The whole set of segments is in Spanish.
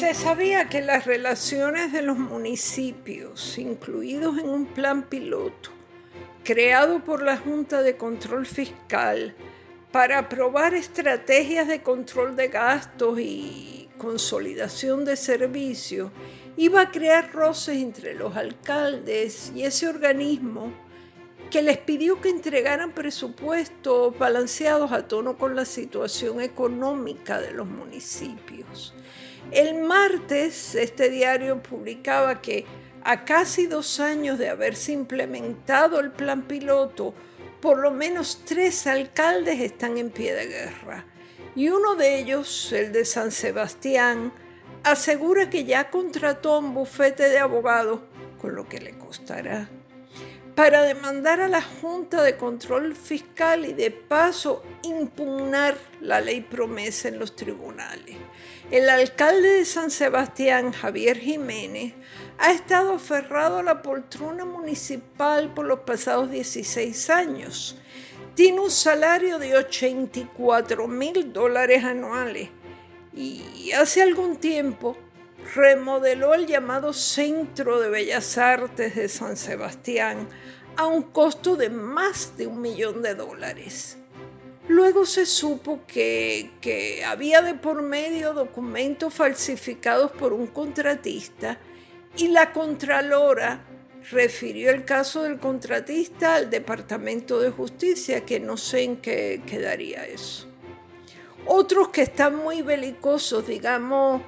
Se sabía que las relaciones de los municipios, incluidos en un plan piloto, creado por la Junta de Control Fiscal para aprobar estrategias de control de gastos y consolidación de servicios, iba a crear roces entre los alcaldes y ese organismo que les pidió que entregaran presupuestos balanceados a tono con la situación económica de los municipios. El martes este diario publicaba que a casi dos años de haberse implementado el plan piloto, por lo menos tres alcaldes están en pie de guerra. Y uno de ellos, el de San Sebastián, asegura que ya contrató un bufete de abogados, con lo que le costará para demandar a la Junta de Control Fiscal y de paso impugnar la ley promesa en los tribunales. El alcalde de San Sebastián, Javier Jiménez, ha estado aferrado a la poltrona municipal por los pasados 16 años. Tiene un salario de 84 mil dólares anuales y hace algún tiempo remodeló el llamado Centro de Bellas Artes de San Sebastián a un costo de más de un millón de dólares. Luego se supo que, había de por medio documentos falsificados por un contratista y la Contralora refirió el caso del contratista al Departamento de Justicia, que no sé en qué quedaría eso. Otros que están muy belicosos, digamos,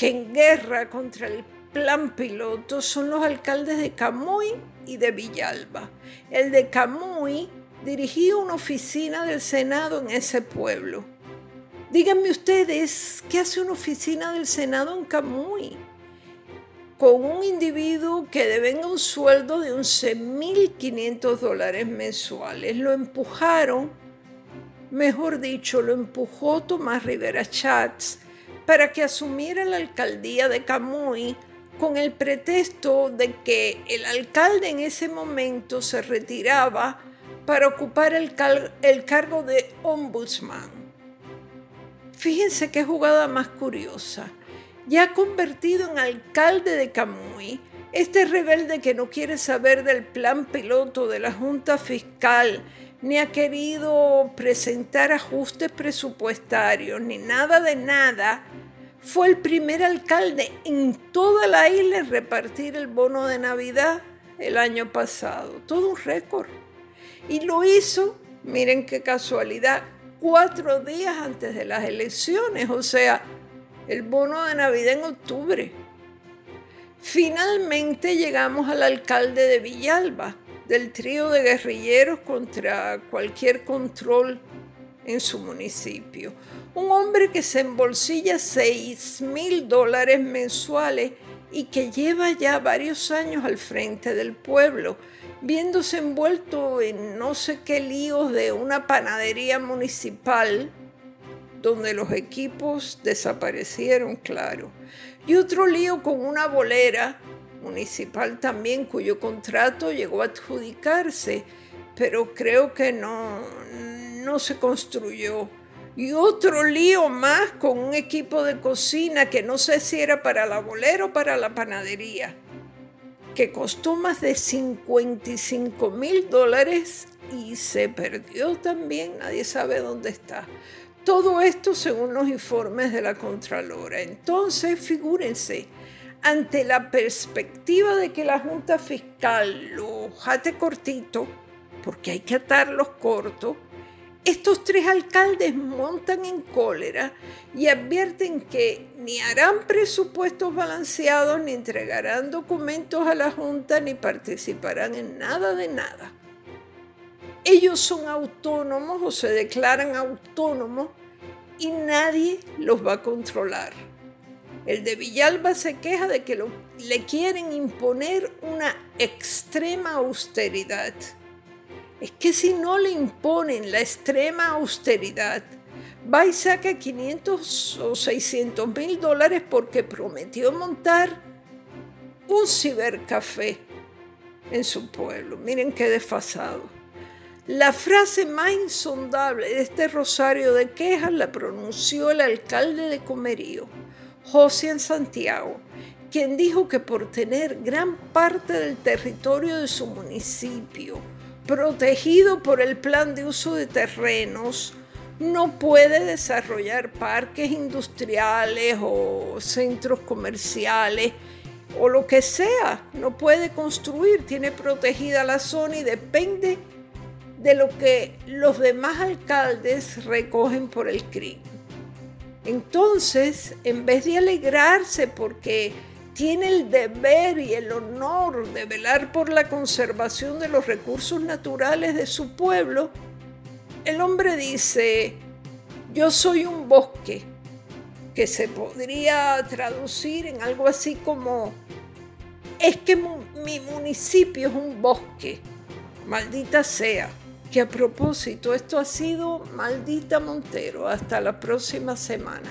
que en guerra contra el plan piloto son los alcaldes de Camuy y de Villalba. El de Camuy dirigía una oficina del Senado en ese pueblo. Díganme ustedes, ¿qué hace una oficina del Senado en Camuy? Con un individuo que devenga un sueldo de 11.500 dólares mensuales. Lo empujaron, mejor dicho, lo empujó Tomás Rivera Chats para que asumiera la alcaldía de Camuy con el pretexto de que el alcalde en ese momento se retiraba para ocupar el, cargo de ombudsman. Fíjense qué jugada más curiosa. Ya convertido en alcalde de Camuy, este rebelde que no quiere saber del plan piloto de la Junta Fiscal, ni ha querido presentar ajustes presupuestarios, ni nada de nada, fue el primer alcalde en toda la isla en repartir el bono de Navidad el año pasado. Todo un récord. Y lo hizo, miren qué casualidad, cuatro días antes de las elecciones, o sea, el bono de Navidad en octubre. Finalmente llegamos al alcalde de Villalba, del trío de guerrilleros contra cualquier control en su municipio. Un hombre que se embolsilla 6 mil dólares mensuales y que lleva ya varios años al frente del pueblo, viéndose envuelto en no sé qué líos de una panadería municipal, donde los equipos desaparecieron, claro, y otro lío con una bolera municipal también, cuyo contrato llegó a adjudicarse, pero creo que no, no se construyó. Y otro lío más con un equipo de cocina que no sé si era para la bolera o para la panadería, que costó más de 55 mil dólares y se perdió también, nadie sabe dónde está. Todo esto según los informes de la Contralora. Entonces, figúrense, ante la perspectiva de que la Junta Fiscal lo jate cortito, porque hay que atarlos cortos, estos tres alcaldes montan en cólera y advierten que ni harán presupuestos balanceados, ni entregarán documentos a la Junta, ni participarán en nada de nada. Ellos son autónomos o se declaran autónomos y nadie los va a controlar. El de Villalba se queja de que le quieren imponer una extrema austeridad es que si no le imponen la extrema austeridad, va y saca 500 o 600 mil dólares porque prometió montar un cibercafé en su pueblo. Miren qué desfasado. La frase más insondable de este rosario de quejas la pronunció el alcalde de Comerío, José Santiago, quien dijo que por tener gran parte del territorio de su municipio protegido por el plan de uso de terrenos, no puede desarrollar parques industriales o centros comerciales o lo que sea, no puede construir, tiene protegida la zona y depende de lo que los demás alcaldes recogen por el crimen. Entonces, en vez de alegrarse porque tiene el deber y el honor de velar por la conservación de los recursos naturales de su pueblo, el hombre dice, yo soy un bosque, que se podría traducir en algo así como, es que mi municipio es un bosque, maldita sea. Que a propósito, esto ha sido Maldita Montero. Hasta la próxima semana.